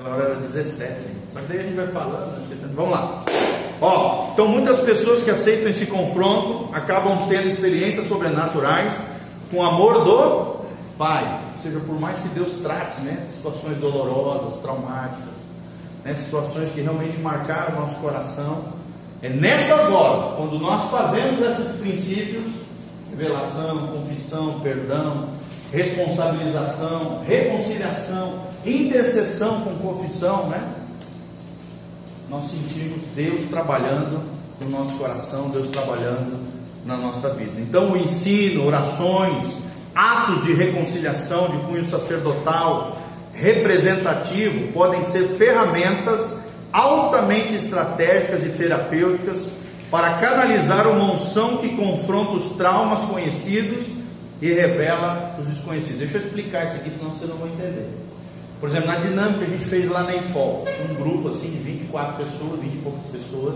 Aquela hora era 17, só que daí a gente vai falando. Vamos lá. Ó, então muitas pessoas que aceitam esse confronto acabam tendo experiências sobrenaturais com amor do Pai. Ou seja, por mais que Deus trate, né, situações dolorosas, traumáticas, né, situações que realmente marcaram o nosso coração, é nessas horas, quando nós fazemos esses princípios, revelação, confissão, perdão, responsabilização, reconciliação, intercessão com confissão, né? Nós sentimos Deus trabalhando no nosso coração, Deus trabalhando na nossa vida. Então, o ensino, orações, atos de reconciliação de cunho sacerdotal, representativo, podem ser ferramentas altamente estratégicas e terapêuticas para canalizar uma unção que confronta os traumas conhecidos e revela os desconhecidos. Deixa eu explicar isso aqui, senão você não vai entender. Por exemplo, na dinâmica que a gente fez lá na IFOL, um grupo assim de 24 pessoas, 20 e poucas pessoas.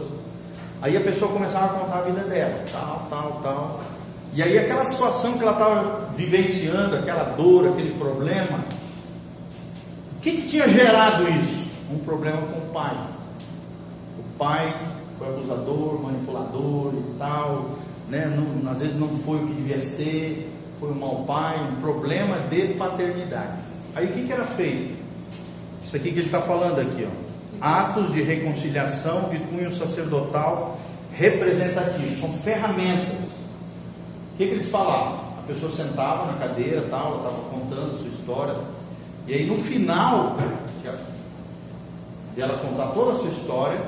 Aí a pessoa começava a contar a vida dela, tal, tal, tal. E aí aquela situação que ela estava vivenciando, aquela dor, aquele problema, o que, que tinha gerado isso? Um problema com o pai. O pai foi abusador, manipulador e tal, né? Não, às vezes não foi o que devia ser, foi um mau pai, um problema de paternidade. Aí o que, que era feito? Isso aqui que ele está falando aqui, ó. Atos de reconciliação de cunho sacerdotal representativo, são ferramentas. O que, que eles falavam? A pessoa sentava na cadeira, tal, ela estava contando a sua história, e aí no final de ela contar toda a sua história,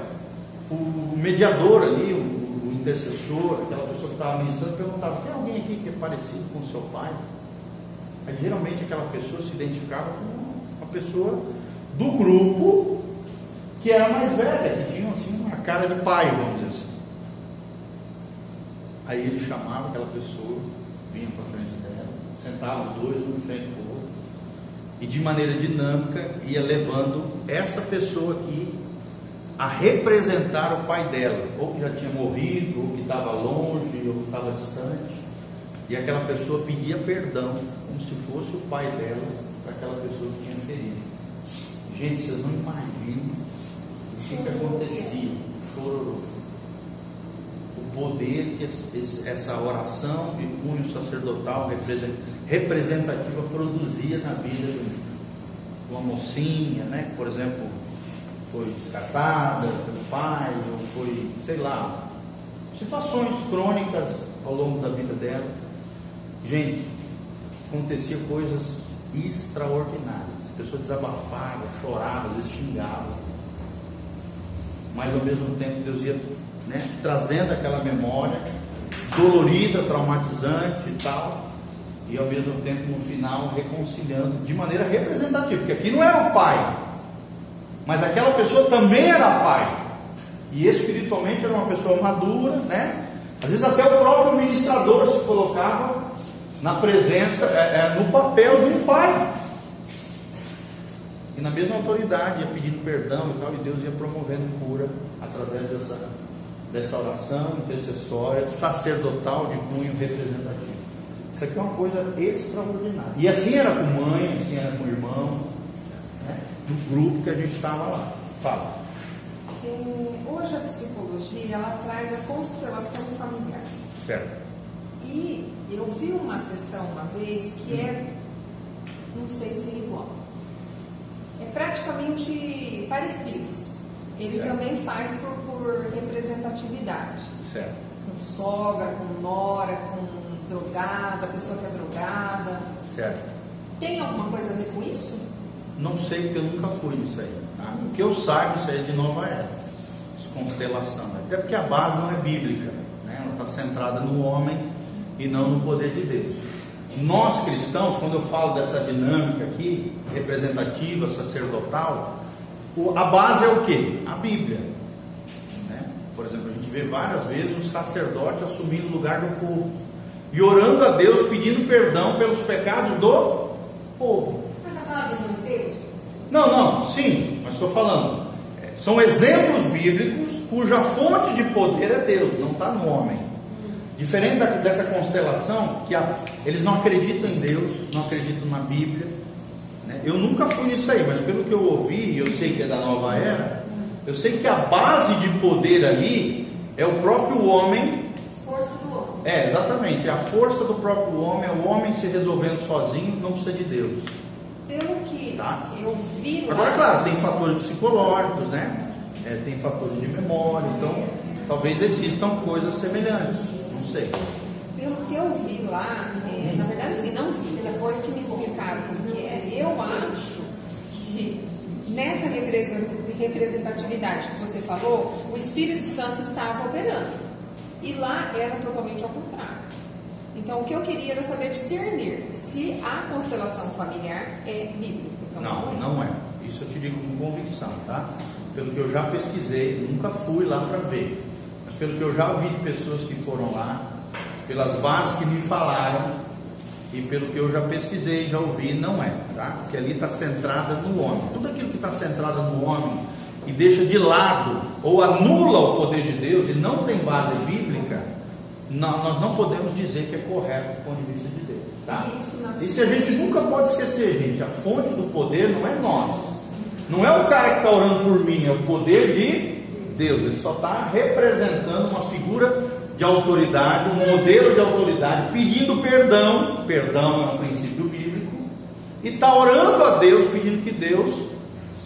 o mediador ali, o, o intercessor, aquela pessoa que estava ministrando, perguntava: tem alguém aqui que é parecido com seu pai? Aí, geralmente aquela pessoa se identificava com uma pessoa do grupo que era mais velha, que tinha assim, uma cara de pai, vamos dizer assim. Aí ele chamava aquela pessoa, vinha para frente dela, sentava os dois, um frente do outro, e de maneira dinâmica ia levando essa pessoa aqui a representar o pai dela, ou que já tinha morrido, ou que estava longe, ou que estava distante. E aquela pessoa pedia perdão, como se fosse o pai dela, para aquela pessoa que tinha ferido. Gente, vocês não imaginam o que, que acontecia. Chororô. O poder que essa oração de cunho sacerdotal representativa produzia na vida de uma mocinha, né? Por exemplo, foi descartada pelo pai, ou foi, sei lá, situações crônicas ao longo da vida dela. Gente, acontecia coisas extraordinárias. A pessoa desabafava, chorava, às vezes xingava. Mas ao mesmo tempo Deus ia né, trazendo aquela memória dolorida, traumatizante e tal, e ao mesmo tempo no final reconciliando de maneira representativa, porque aqui não era o pai, mas aquela pessoa também era pai, e espiritualmente era uma pessoa madura, né? Às vezes até o próprio ministrador se colocava na presença, é, é, no papel de um pai. E na mesma autoridade, ia pedindo perdão e tal, e Deus ia promovendo cura através dessa, dessa oração intercessória, sacerdotal de cunho representativo. Isso aqui é uma coisa extraordinária. E assim era com mãe, assim era com irmão, né? no grupo que a gente estava lá. Fala. É, hoje a psicologia ela traz a constelação familiar. Certo. E eu vi uma sessão uma vez que é, não sei se é igual, é praticamente parecidos. Ele certo. também faz por, por representatividade. Certo. Com sogra, com nora, com drogada, pessoa que é drogada. Certo. Tem alguma coisa a ver com isso? Não sei, porque eu nunca fui nisso aí. Tá? O que eu saiba, isso aí é de nova era. Constelação. Até porque a base não é bíblica. Né? Ela está centrada no homem e não no poder de Deus. Nós cristãos, quando eu falo dessa dinâmica aqui, representativa, sacerdotal, a base é o que? A Bíblia. Né? Por exemplo, a gente vê várias vezes o sacerdote assumindo o lugar do povo e orando a Deus, pedindo perdão pelos pecados do povo. Mas a base não é Deus? Não, não, sim, mas estou falando. É, são exemplos bíblicos cuja fonte de poder é Deus, não está no homem. Diferente da, dessa constelação, que a, eles não acreditam em Deus, não acreditam na Bíblia, Né? Eu nunca fui nisso aí, mas pelo que eu ouvi, e eu sei que é da nova era, eu sei que a base de poder ali é o próprio homem. Força do homem. É, exatamente. É a força do próprio homem, é o homem se resolvendo sozinho, não precisa de Deus. Pelo que Tá. eu vi lá. Agora, claro, tem fatores psicológicos, né? É, tem fatores de memória, então talvez existam coisas semelhantes. Não sei. Pelo que eu vi lá, é, na verdade assim, não vi, depois que me explicaram o que é, eu acho que nessa represen- representatividade que você falou, o Espírito Santo estava operando. E lá era totalmente ao contrário. Então o que eu queria era saber discernir se a constelação familiar é bíblica. Então, Não, é. não é. Isso eu te digo com convicção, tá? Pelo que eu já pesquisei, nunca fui lá para ver. Pelo que eu já ouvi de pessoas que foram lá, pelas bases que me falaram e pelo que eu já pesquisei, já ouvi, não é, tá? Porque ali está centrada no homem. Tudo aquilo que está centrado no homem e deixa de lado ou anula o poder de Deus e não tem base bíblica, não- nós não podemos dizer que é correto do ponto de vista de Deus, tá? Na Isso a gente nunca pode esquecer, gente. A fonte do poder não é nós. Não é o cara que está orando por mim, é o poder de Deus. Ele só está representando uma figura de autoridade, um modelo de autoridade, pedindo perdão. Perdão é um princípio bíblico. E está orando a Deus, pedindo que Deus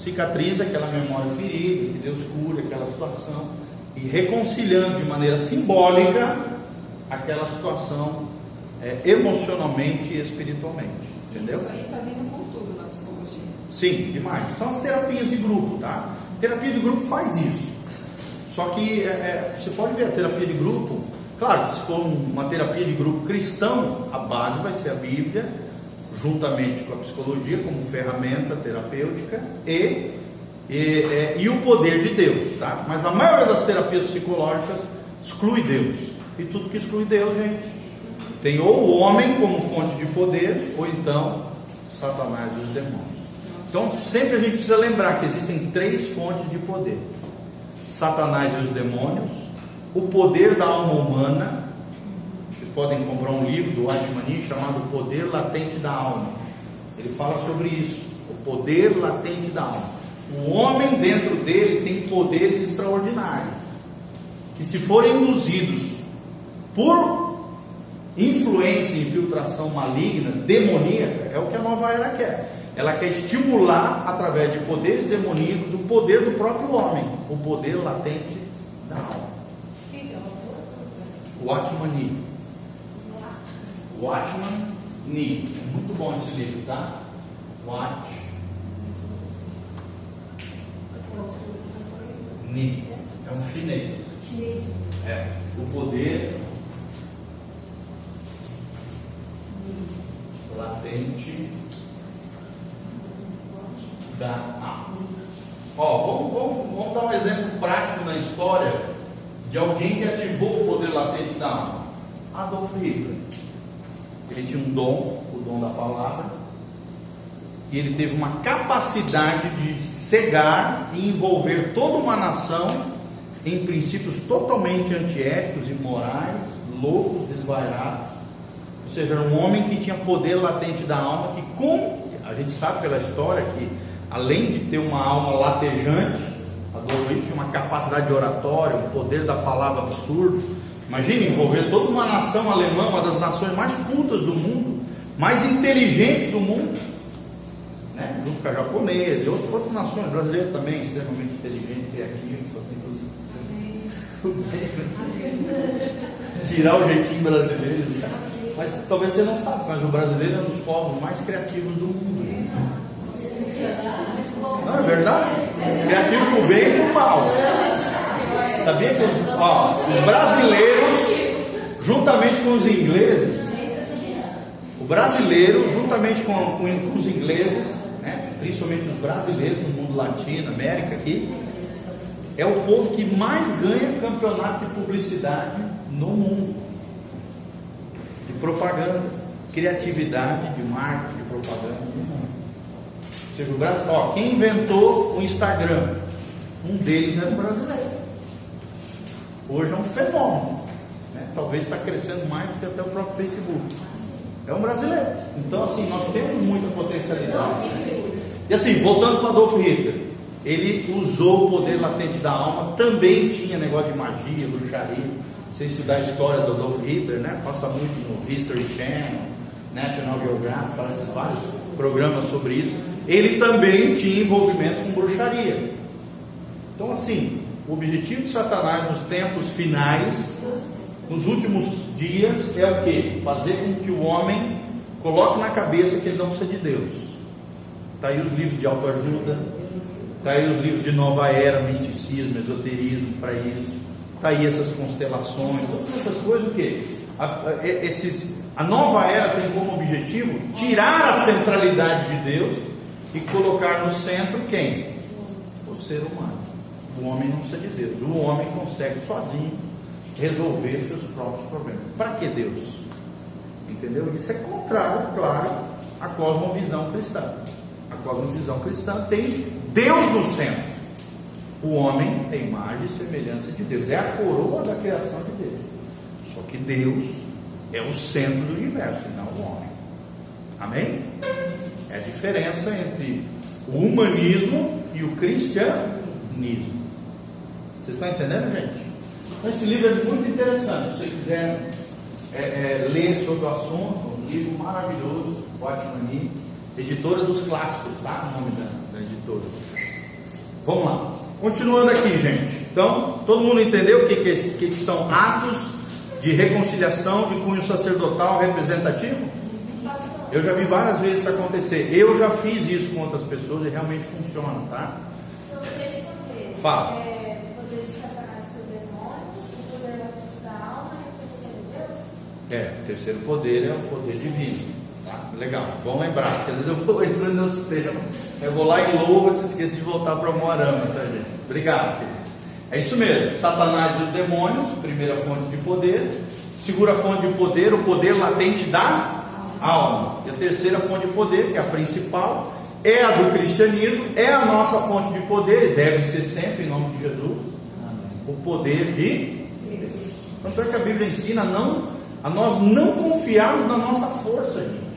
cicatrize aquela memória ferida, que Deus cure aquela situação. E reconciliando de maneira simbólica aquela situação é, emocionalmente e espiritualmente. Entendeu? Isso aí está vindo com tudo na psicologia. Sim, demais. São as terapias de grupo, tá? Terapia de grupo faz isso. Só que é, é, você pode ver a terapia de grupo, claro, se for uma terapia de grupo cristão, a base vai ser a Bíblia, juntamente com a psicologia como ferramenta terapêutica e, e, é, e o poder de Deus, tá? Mas a maioria das terapias psicológicas exclui Deus. E tudo que exclui Deus, gente, tem ou o homem como fonte de poder, ou então Satanás e os demônios. Então, sempre a gente precisa lembrar que existem três fontes de poder: Satanás e os demônios, o poder da alma humana. Vocês podem comprar um livro do Atmani chamado O Poder Latente da Alma. Ele fala sobre isso, o poder latente da alma. O homem dentro dele tem poderes extraordinários, que se forem induzidos por influência e infiltração maligna, demoníaca, é o que a nova era quer. Ela quer estimular, através de poderes demoníacos, o poder do próprio homem, o poder latente da alma. Watchman Nee. Watchman Nee. É muito bom esse livro, tá? Watch Nee. É um chinês. Chinês. É. O poder latente da. Ó, vamos, vamos, vamos dar um exemplo prático na história de alguém que ativou o poder latente da alma. Adolf Hitler. Ele tinha um dom, o dom da palavra, e ele teve uma capacidade de cegar e envolver toda uma nação em princípios totalmente antiéticos, imorais, loucos, desvairados. Ou seja, era um homem que tinha poder latente da alma, que com, a gente sabe pela história que além de ter uma alma latejante, Adolf Hitler tinha uma capacidade de oratória, um poder da palavra absurdo. Imagine envolver toda uma nação alemã, uma das nações mais cultas do mundo, mais inteligentes do mundo, né? junto com a japonesa e outras, outras nações, brasileiro também, extremamente inteligente, criativo, só tem tudo. Tirar o jeitinho brasileiro. Mas talvez você não sabe, mas o brasileiro é um dos povos mais criativos do mundo. Não, é verdade? Criativo pro bem e pro mal. Sabia que os, ó, os brasileiros, juntamente com os ingleses, o brasileiro, juntamente com, com os ingleses, né, principalmente os brasileiros no mundo latino, América aqui, é o povo que mais ganha campeonato de publicidade no mundo. De propaganda, criatividade, de marketing, de propaganda no mundo. Ó, quem inventou o Instagram? Um deles era um brasileiro. Hoje é um fenômeno. né? Talvez está crescendo mais do que até o próprio Facebook. É um brasileiro. Então, assim, nós temos muita potencialidade. E assim, voltando para Adolf Hitler, ele usou o poder latente da alma, também tinha negócio de magia, bruxaria. Você estudar a história do Adolf Hitler, né? Passa muito no History Channel, National Geographic, vários programas sobre isso. Ele também tinha envolvimento com bruxaria. Então, assim, o objetivo de Satanás nos tempos finais, nos últimos dias, é o que? Fazer com que o homem coloque na cabeça que ele não precisa de Deus. Está aí os livros de autoajuda, está aí os livros de nova era, misticismo, esoterismo para isso, está aí essas constelações, todas essas coisas o que? A, esses, a nova era tem como objetivo tirar a centralidade de Deus e colocar no centro quem? O ser humano. O homem não precisa de Deus. O homem consegue sozinho resolver seus próprios problemas. Para que Deus? Entendeu? Isso é contrário, claro, à cosmovisão cristã. A cosmovisão cristã tem Deus no centro. O homem tem imagem e semelhança de Deus. É a coroa da criação de Deus. Só que Deus é o centro do universo, não o homem. Amém? É diferença entre o humanismo e o cristianismo. Vocês estão entendendo, gente? Então, esse livro é muito interessante. Se você quiser é, é, ler sobre o assunto, um livro maravilhoso, Watchman editora dos clássicos, tá? O nome da, editora. Vamos lá. Continuando aqui, gente. Então, todo mundo entendeu o que, que, que são atos de reconciliação de cunho sacerdotal representativo? Eu já vi várias vezes isso acontecer. Eu já fiz isso com outras pessoas e realmente funciona, tá? São três poderes. Fala. É, É, o terceiro poder é o poder divino. Tá? Legal, bom lembrar, porque às vezes eu vou entrando em outros temas. Eu vou lá em louva, e esqueço de voltar para o Moarama, tá, gente? Obrigado, querido. É isso mesmo, Satanás e os demônios, primeira fonte de poder. Segura fonte de poder, o poder latente da alma. E a terceira fonte de poder, que é a principal, é a do cristianismo, é a nossa fonte de poder, e deve ser sempre, em nome de Jesus, o poder de Tanto é que a Bíblia ensina não a nós não confiarmos na nossa força, gente.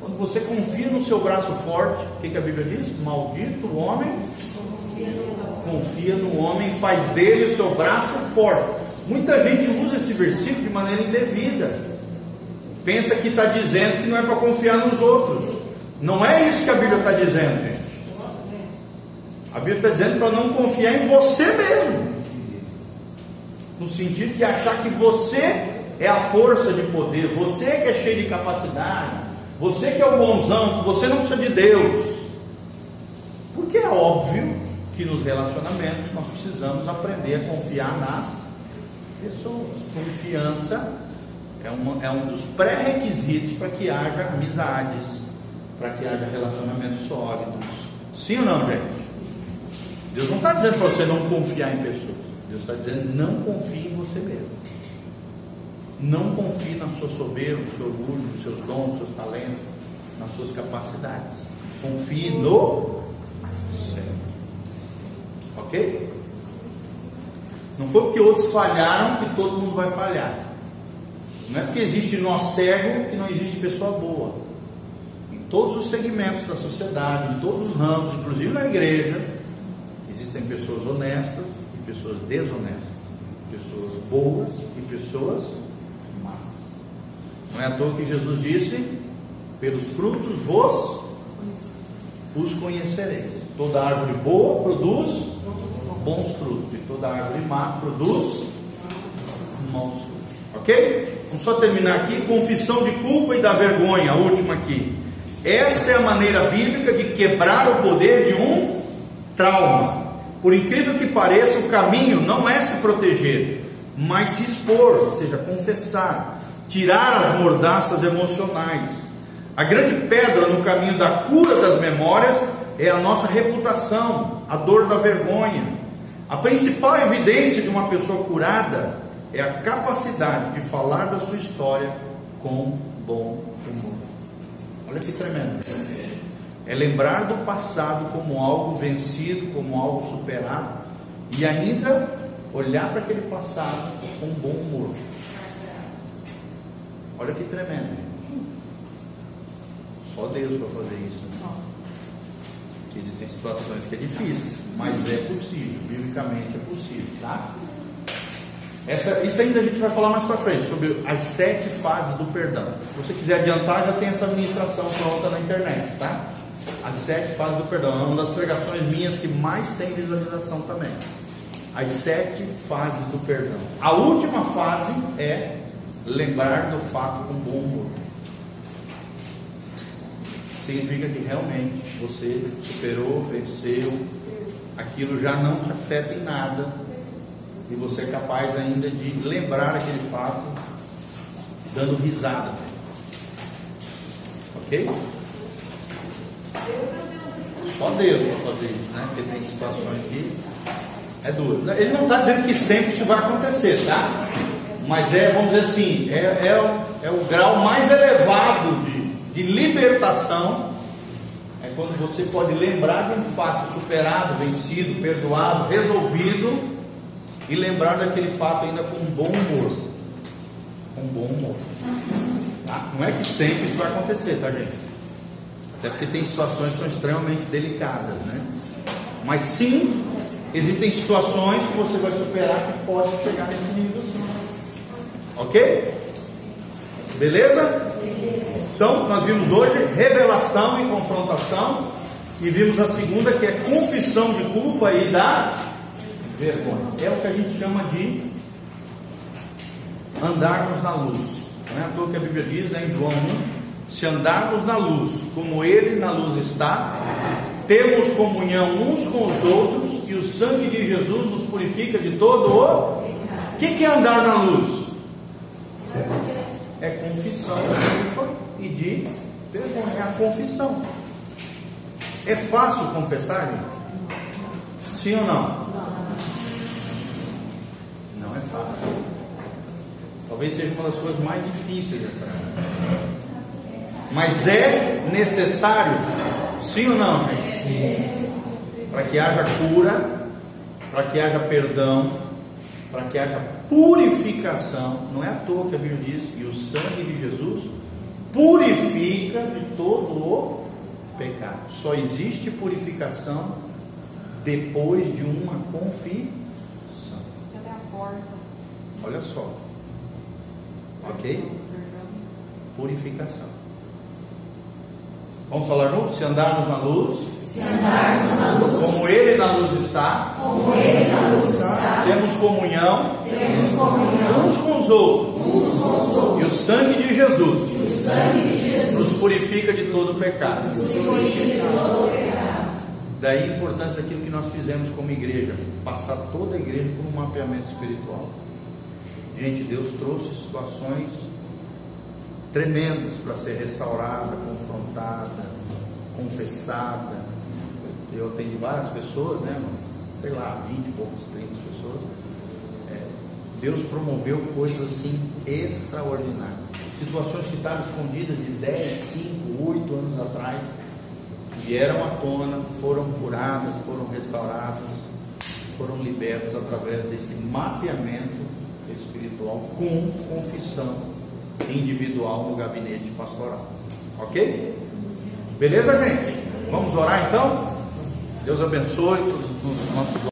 Quando você confia no seu braço forte, o que, que a Bíblia diz? Maldito o homem confia no homem, faz dele o seu braço forte. Muita gente usa esse versículo de maneira indevida. Pensa que está dizendo que não é para confiar nos outros. Não é isso que a Bíblia está dizendo, gente. A Bíblia está dizendo para não confiar em você mesmo. No sentido de achar que você é a força de poder, você que é cheio de capacidade, você que é o bonzão, você não precisa de Deus. Porque é óbvio que nos relacionamentos nós precisamos aprender a confiar nas pessoas. Confiança é, uma, é um dos pré-requisitos para que haja amizades, para que haja relacionamentos sólidos. Sim ou não, gente? Deus não está dizendo para você não confiar em pessoas. Deus está dizendo não confie em você mesmo. Não confie na sua soberba, no seu orgulho, nos seus dons, nos seus talentos, nas suas capacidades. Confie no Senhor. Ok? Não foi porque outros falharam que todo mundo vai falhar. Não é porque existe nó cego que não existe pessoa boa. Em todos os segmentos da sociedade, em todos os ramos, inclusive na igreja, existem pessoas honestas e pessoas desonestas, pessoas boas e pessoas não é à toa que Jesus disse: pelos frutos vos os conhecereis. Toda árvore boa produz bons frutos, e toda árvore má produz maus frutos. Ok? Vamos só terminar aqui: confissão de culpa e da vergonha, a última aqui. Esta é a maneira bíblica de quebrar o poder de um trauma. Por incrível que pareça, o caminho não é se proteger, mas se expor, ou seja, confessar tirar as mordaças emocionais. A grande pedra no caminho da cura das memórias é a nossa reputação, a dor da vergonha. A principal evidência de uma pessoa curada é a capacidade de falar da sua história com bom humor. Olha que tremendo. É lembrar do passado como algo vencido, como algo superado, e ainda olhar para aquele passado com bom humor. Olha que tremendo. Só Deus para fazer isso. Que existem situações que é difícil, mas é possível, biblicamente é possível, tá? Essa, isso ainda a gente vai falar mais para frente, sobre as sete fases do perdão. Se você quiser adiantar, já tem essa administração pronta na internet, tá? As sete fases do perdão. É uma das pregações minhas que mais tem visualização também. As sete fases do perdão. A última fase é lembrar do fato com bom humor. Significa que realmente você superou, venceu, aquilo já não te afeta em nada e você é capaz ainda de lembrar aquele fato dando risada. Ok? Só Deus para fazer isso, né? Porque tem situações que é duro. Ele não está dizendo que sempre isso vai acontecer, tá? Mas é, vamos dizer assim, é, é, o, é o grau mais elevado de, de libertação. É quando você pode lembrar de um fato superado, vencido, perdoado, resolvido e lembrar daquele fato ainda com bom humor. Com bom humor. Tá? Não é que sempre isso vai acontecer, tá, gente? Até porque tem situações que são extremamente delicadas, né? Mas sim, existem situações que você vai superar que pode chegar nesse nível sim. Ok? Beleza? Então, nós vimos hoje revelação e confrontação. E vimos a segunda que é confissão de culpa e da vergonha. É o que a gente chama de andarmos na luz. Não é à toa que a Bíblia diz né, em João 1: se andarmos na luz, como Ele na luz está, temos comunhão uns com os outros, e o sangue de Jesus nos purifica de todo o. O que, que é andar na luz? É confissão de culpa e de vergonha. É a confissão. É fácil confessar, gente? Sim ou não? Talvez seja uma das coisas mais difíceis dessa Mas é necessário, sim ou não? Sim. Para que haja cura, para que haja perdão, para que haja purificação. Não é à toa que a Bíblia diz que o sangue de Jesus purifica de todo o pecado. Só existe purificação depois de uma confissão. A porta? Olha só. Ok? Purificação. Vamos falar juntos? Se andarmos na luz, Se andarmos na luz, como Ele na luz está, como Ele na luz está, temos comunhão temos comunhão uns com os outros. uns com os outros. E o sangue de Jesus O sangue de Jesus nos purifica de todo pecado. nos purifica de todo o pecado. Daí a importância daquilo que nós fizemos como igreja, passar toda a igreja por um mapeamento espiritual. Gente, Deus trouxe situações tremendas para ser restaurada, confrontada, confessada. Eu atendi várias pessoas, né? Mas, sei lá, 20 e poucos, 30 pessoas. É, Deus promoveu coisas assim extraordinárias. Situações que estavam escondidas de 10, 5, 8 anos atrás, vieram à tona, foram curadas, foram restauradas, foram libertas através desse mapeamento espiritual com confissão individual no gabinete pastoral. Ok? Beleza, gente? Vamos orar então? Deus abençoe todos os nossos